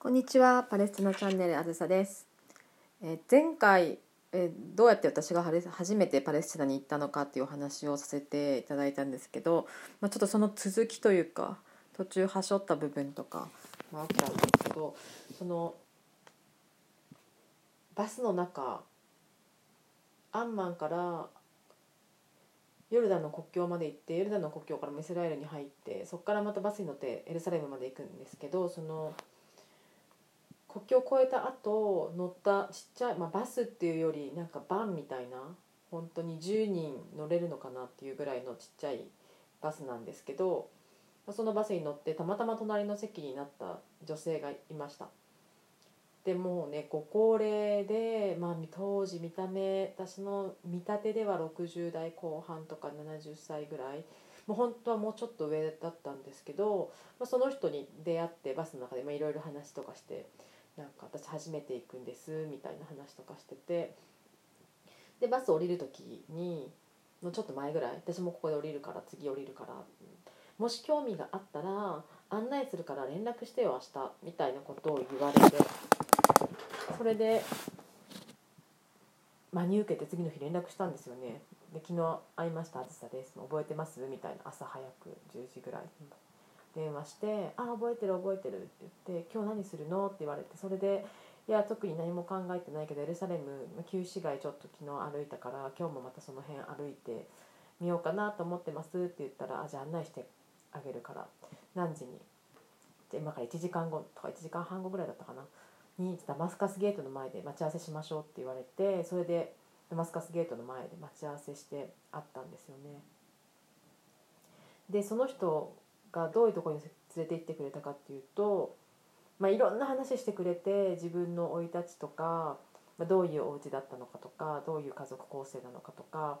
こんにちはパレスチナチャンネルあずさです、え前回、えどうやって私が初めてパレスチナに行ったのかっていうお話をさせていただいたんですけど、まあ、ちょっとその続きというか途中はしょった部分とかもあったんですけどそのバスの中アンマンからヨルダンの国境まで行ってヨルダンの国境からイスラエルに入ってそこからまたバスに乗ってエルサレムまで行くんですけどその国境を越えた後乗ったちっちゃい、まあ、バスっていうよりなんかバンみたいな本当に10人乗れるのかなっていうぐらいのちっちゃいバスなんですけどそのバスに乗ってたまたま隣の席になった女性がいました。でもうねご高齢で、まあ、当時見た目私の見立てでは60代後半とか70歳ぐらいもう本当はもうちょっと上だったんですけど、まあ、その人に出会ってバスの中でいろいろ話とかしてなんか私初めて行くんですみたいな話とかしててでバス降りる時にのちょっと前ぐらい私もここで降りるから次降りるからもし興味があったら案内するから連絡してよ明日みたいなことを言われてそれで真に受けて次の日連絡したんですよね。で昨日会いましたあずさです。覚えてます？みたいな朝早く10時ぐらい電話して「あ覚えてる覚えてる」って言って「今日何するの?」って言われてそれで「いや特に何も考えてないけどエルサレム旧市街ちょっと昨日歩いたから今日もまたその辺歩いてみようかなと思ってます」って言ったら「あじゃあ案内してあげるから何時に？じゃ今から1時間後とか1時間半後ぐらいだったかな？にダマスカスゲートの前で待ち合わせしましょうって言われてそれでダマスカスゲートの前で待ち合わせして会ったんですよね。でその人がどういうとこに連れて行ってくれたかっていうと、まあ、いろんな話してくれて自分の生い立ちとか、まあ、どういうお家だったのかとかどういう家族構成なのかとか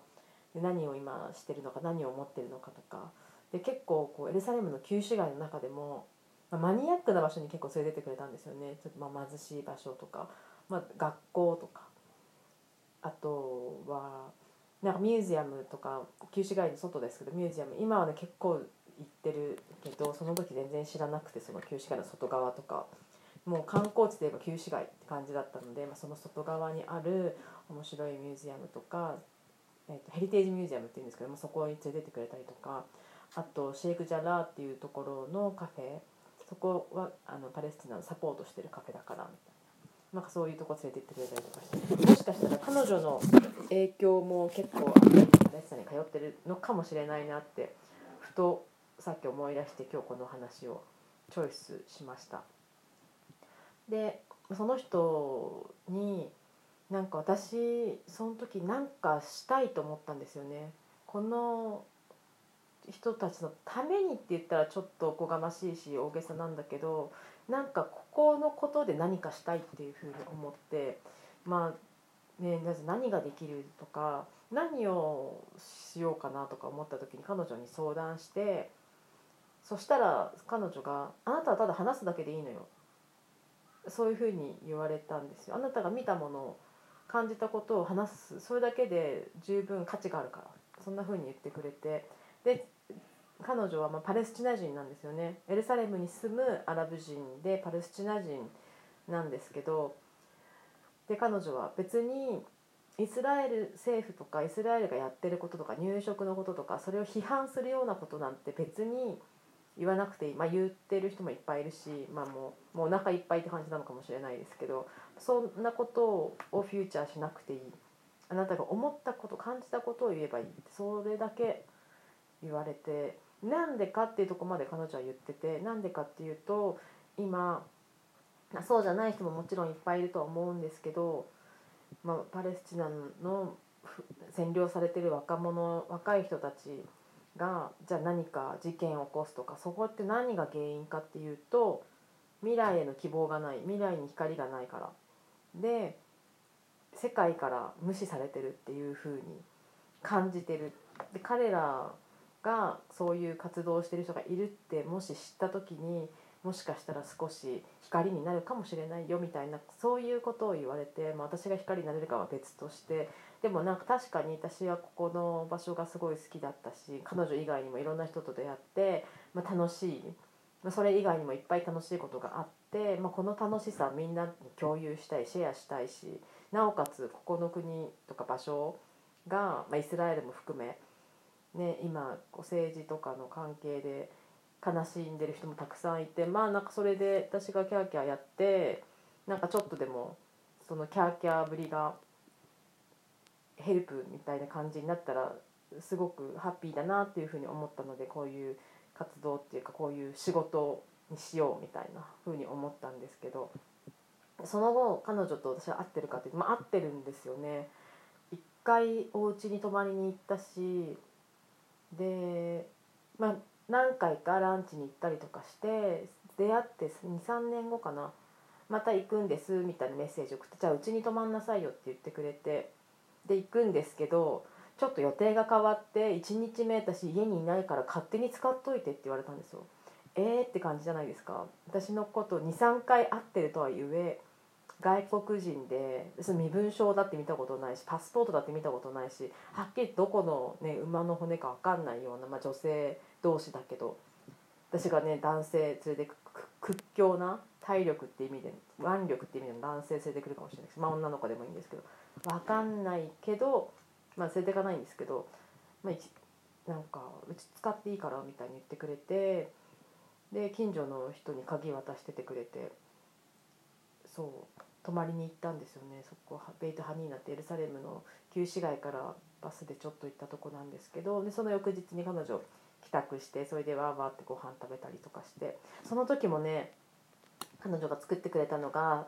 で何を今してるのか何を思ってるのかとかで結構こうエルサレムの旧市街の中でも、まあ、マニアックな場所に結構連れてってくれたんですよねちょっとまあ貧しい場所とか、まあ、学校とかあとはなんかミュージアムとか旧市街の外ですけどミュージアム今はね結構行ってるけどその時全然知らなくてその旧市街の外側とかもう観光地といえば旧市街って感じだったので、まあ、その外側にある面白いミュージアムとか、えー、とヘリテージミュージアムっていうんですけどもそこに連れてってくれたりとかあとシェイク・ジャラーっていうところのカフェそこはあのパレスチナのサポートしてるカフェだからみたいな。なんかそういうとこ連れて行ってくれたりとかしてもしかしたら彼女の影響も結構パレスチナに通ってるのかもしれないなってふとさっき思い出して今日この話をチョイスしました。でその人になんか私その時なんかしたいと思ったんですよね。この人たちのためにって言ったらちょっとおこがましいし大げさなんだけどなんかここのことで何かしたいっていうふうに思ってまあね何ができるとか何をしようかなとか思った時に彼女に相談してそしたら彼女が「あなたはただ話すだけでいいのよ」そういうふうに言われたんですよ。あなたが見たものを感じたことを話す。それだけで十分価値があるから。そんなふうに言ってくれて。で彼女はまパレスチナ人なんですよね。エルサレムに住むアラブ人でパレスチナ人なんですけどで彼女は別にイスラエル政府とかイスラエルがやってることとか入植のこととかそれを批判するようなことなんて別に言わなくていい、まあ、言ってる人もいっぱいいるし、まあ、もうもうお腹いっぱいって感じなのかもしれないですけどそんなことをフューチャーしなくていい。あなたが思ったこと感じたことを言えばいい。それだけ言われてなんでかっていうとこまで彼女は言っててなんでかっていうと今そうじゃない人ももちろんいっぱいいるとは思うんですけど、まあ、パレスチナの占領されてる若者若い人たちがじゃあ何か事件を起こすとかそこって何が原因かっていうと未来への希望がない未来に光がないから。で世界から無視されてるっていうふうに感じてる。で彼らがそういう活動をしてる人がいるってもし知った時にもしかしたら少し光になるかもしれないよみたいなそういうことを言われて、まあ、私が光になれるかは別としてでもなんか確かに私はここの場所がすごい好きだったし彼女以外にもいろんな人と出会って、まあ、楽しいまあ、それ以外にもいっぱい楽しいことがあって、まあ、この楽しさみんなに共有したいシェアしたいしなおかつここの国とか場所が、まあ、イスラエルも含め、ね、今こう政治とかの関係で悲しんでる人もたくさんいてまあなんかそれで私がキャーキャーやってなんかちょっとでもそのキャーキャーぶりがヘルプみたいな感じになったらすごくハッピーだなっていうふうに思ったのでこういう活動っていうかこういう仕事にしようみたいなふうに思ったんですけどその後彼女と私は会ってるかっていうと、まあ、会ってるんですよね。一回お家に泊まりに行ったしで、まあ、何回かランチに行ったりとかして出会って23年後かな。また行くんですみたいなメッセージ送ってじゃあうちに泊まんなさいよって言ってくれて。で行くんですけどちょっと予定が変わって1日目私家にいないから勝手に使っといてって言われたんですよ。えーって感じじゃないですか。私のこと23回会ってるとはゆえ外国人でその身分証だって見たことないしパスポートだって見たことないしはっきりどこの、ね、馬の骨か分かんないような、まあ、女性同士だけど私がね男性連れてく屈強な体力って意味で腕力って意味で男性連れてくるかもしれないしまあ女の子でもいいんですけど分かんないけど、まあ、連れてかないんですけど、まあ、一なんかうち使っていいからみたいに言ってくれてで近所の人に鍵渡しててくれてそう泊まりに行ったんですよね。そこベイト・ハニーナってエルサレムの旧市街からバスでちょっと行ったとこなんですけどでその翌日に彼女帰宅してそれでわーわーってご飯食べたりとかしてその時もね彼女が作ってくれたのが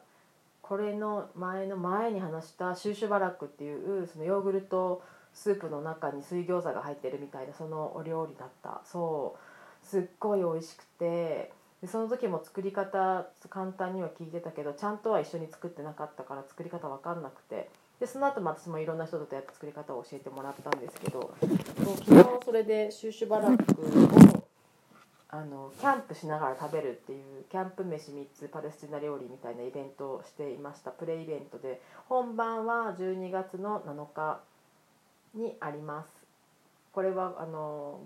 これの前の前に話したシューシュバラックっていうそのヨーグルトスープの中に水餃子が入ってるみたいなそのお料理だった。そうすっごい美味しくてでその時も作り方簡単には聞いてたけどちゃんとは一緒に作ってなかったから作り方分かんなくて。でその後も私もいろんな人とやって作り方を教えてもらったんですけどそう昨日それでシューシュバラックをあのキャンプしながら食べるっていうキャンプ飯3つパレスチナ料理みたいなイベントをしていました。プレイベントで。本番は12月の7日にあります。これはあの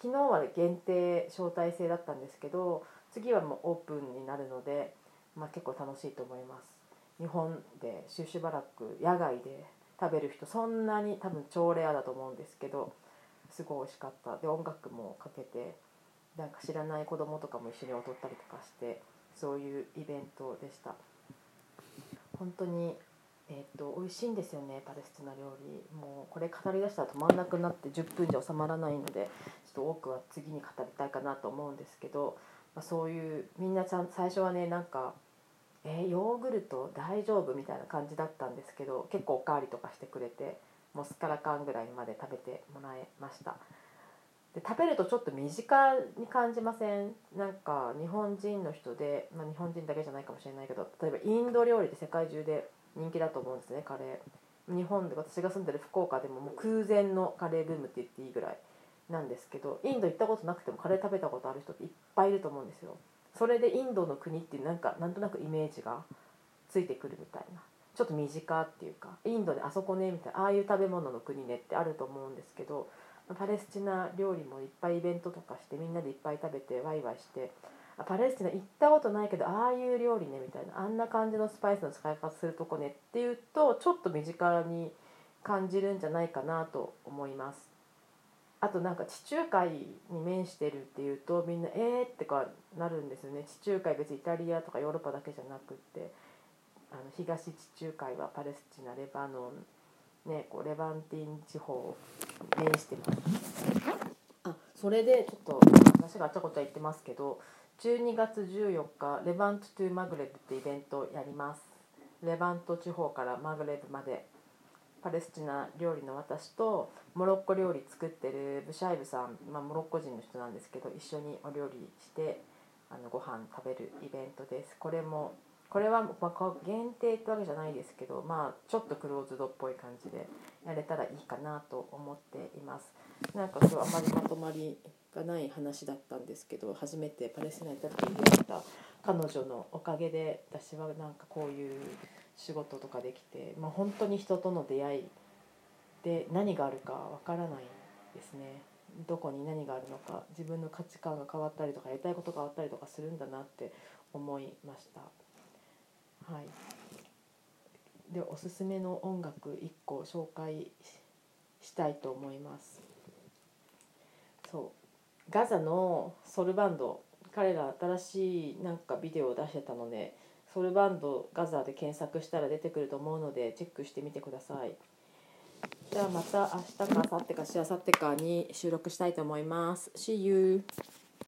昨日は限定招待制だったんですけど次はもうオープンになるので、まあ、結構楽しいと思います。日本でシューシュバラック野外で食べる人そんなに多分超レアだと思うんですけどすごい美味しかった。で音楽もかけてなんか知らない子供とかも一緒に踊ったりとかしてそういうイベントでした。本当にえー、と美味しいんですよねパレスチナ料理。もうこれ語りだしたら止まんなくなって10分じゃ収まらないのでちょっと多くは次に語りたいかなと思うんですけど、まあ、そういうみんなちゃん最初はねなんか「えー、ヨーグルト大丈夫?」みたいな感じだったんですけど結構おかわりとかしてくれてもうすっからかんぐらいまで食べてもらいました。で食べるとちょっと身近に感じません？なんか日本人の人で、まあ、日本人だけじゃないかもしれないけど例えばインド料理って世界中で人気だと思うんですねカレー日本で私が住んでる福岡でももう空前のカレーブームって言っていいぐらいなんですけどインド行ったことなくてもカレー食べたことある人っていっぱいいると思うんですよ。それでインドの国ってなんかなんとなくイメージがついてくるみたいな。ちょっと身近っていうかインドであそこねみたいなああいう食べ物の国ねってあると思うんですけどパレスチナ料理もいっぱいイベントとかしてみんなでいっぱい食べてワイワイしてパレスチナ行ったことないけどああいう料理ねみたいなあんな感じのスパイスの使い方するとこねっていうとちょっと身近に感じるんじゃないかなと思います。あとなんか地中海に面してるっていうとみんなえーってかなるんですよね。地中海別にイタリアとかヨーロッパだけじゃなくって。あの東地中海はパレスチナレバノン。ね、こうレバンティン地方面してます。あそれでちょっと話があちゃこちゃ言ってますけど12月14日レバント・トゥ・マグレブってイベントやります。レバント地方からマグレブまでパレスチナ料理の私とモロッコ料理作ってるブシャイブさん、まあ、モロッコ人の人なんですけど一緒にお料理してあのご飯食べるイベントです。これもこれはまあ限定ってわけじゃないですけどまあちょっとクローズドっぽい感じでやれたらいいかなと思っています。なんか今日あまりまとまりがない話だったんですけど初めてパレスチナ行った時に出会った彼女のおかげで私はなんかこういう仕事とかできて、まあ、本当に人との出会いで何があるかわからないですね。どこに何があるのか自分の価値観が変わったりとかやりたいことが変わったりとかするんだなって思いました。はい。でおすすめの音楽1個紹介したいと思います。そう。ガザのソルバンド彼ら新しいなんかビデオを出してたのでソルバンドガザーで検索したら出てくると思うのでチェックしてみてくださいではまた明日か明後日かしあさってかに収録したいと思います See you!